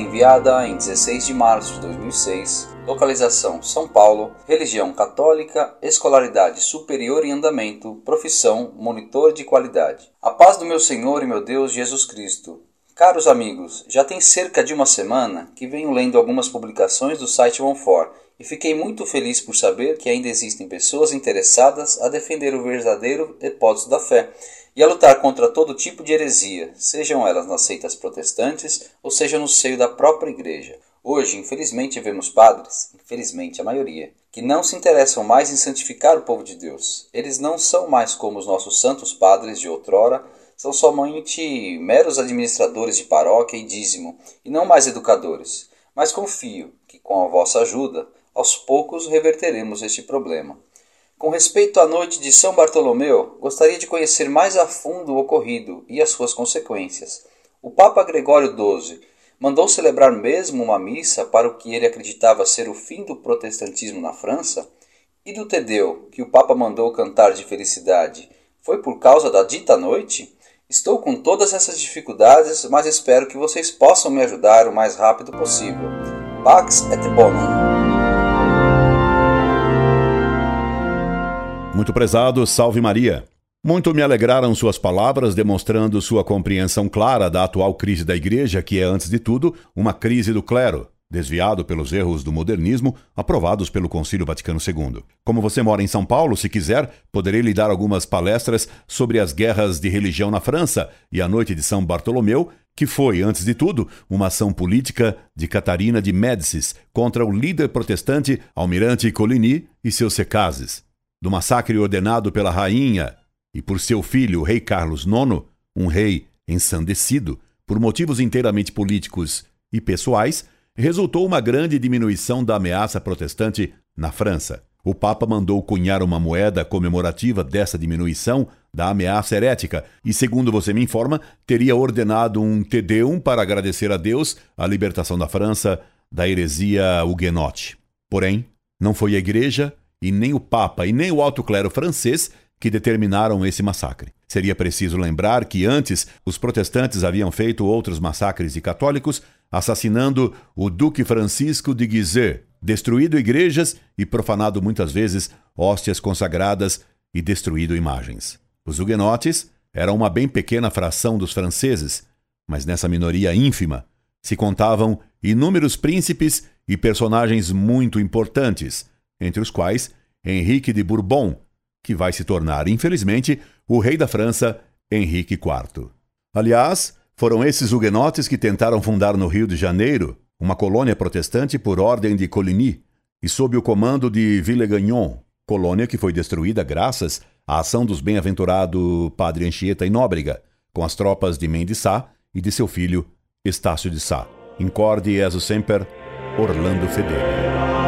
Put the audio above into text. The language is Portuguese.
enviada em 16 de março de 2006, localização São Paulo, religião católica, escolaridade superior em andamento, profissão monitor de qualidade. A paz do meu Senhor e meu Deus Jesus Cristo. Caros amigos, já tem cerca de uma semana que venho lendo algumas publicações do site OneFor e fiquei muito feliz por saber que ainda existem pessoas interessadas a defender o verdadeiro depósito da fé e a lutar contra todo tipo de heresia, sejam elas nas seitas protestantes ou seja no seio da própria igreja. Hoje, infelizmente, vemos padres, infelizmente a maioria, que não se interessam mais em santificar o povo de Deus. Eles não são mais como os nossos santos padres de outrora, são somente meros administradores de paróquia e dízimo, e não mais educadores. Mas confio que, com a vossa ajuda, aos poucos reverteremos este problema. Com respeito à noite de São Bartolomeu, gostaria de conhecer mais a fundo o ocorrido e as suas consequências. O Papa Gregório XII mandou celebrar mesmo uma missa para o que ele acreditava ser o fim do protestantismo na França? E do Tedeu, que o Papa mandou cantar de felicidade, foi por causa da dita noite? Estou com todas essas dificuldades, mas espero que vocês possam me ajudar o mais rápido possível. Pax et Bonum. Muito prezado, salve Maria. Muito me alegraram suas palavras, demonstrando sua compreensão clara da atual crise da Igreja, que é, antes de tudo, uma crise do clero, desviado pelos erros do modernismo aprovados pelo Concílio Vaticano II. Como você mora em São Paulo, se quiser, poderei lhe dar algumas palestras sobre as guerras de religião na França e a Noite de São Bartolomeu, que foi, antes de tudo, uma ação política de Catarina de Médicis contra o líder protestante Almirante Coligny e seus secazes do massacre ordenado pela rainha e por seu filho, o rei Carlos IX, um rei ensandecido por motivos inteiramente políticos e pessoais, resultou uma grande diminuição da ameaça protestante na França. O Papa mandou cunhar uma moeda comemorativa dessa diminuição da ameaça herética e, segundo você me informa, teria ordenado um Tedeum para agradecer a Deus a libertação da França da heresia huguenote. Porém, não foi a Igreja e nem o Papa e nem o alto clero francês que determinaram esse massacre. Seria preciso lembrar que antes os protestantes haviam feito outros massacres de católicos, assassinando o Duque Francisco de Guizet, destruído igrejas e profanado muitas vezes hóstias consagradas e destruído imagens. Os huguenotes eram uma bem pequena fração dos franceses, mas nessa minoria ínfima se contavam inúmeros príncipes e personagens muito importantes, entre os quais Henrique de Bourbon, que vai se tornar, infelizmente, o rei da França, Henrique IV. Aliás, foram esses huguenotes que tentaram fundar no Rio de Janeiro uma colônia protestante por ordem de Coligny e sob o comando de Villegagnon, colônia que foi destruída graças à ação dos bem-aventurado Padre Anchieta e Nóbrega, com as tropas de Mendes Sá e de seu filho Estácio de Sá. Incorde Jesus Semper, Orlando Fedeli.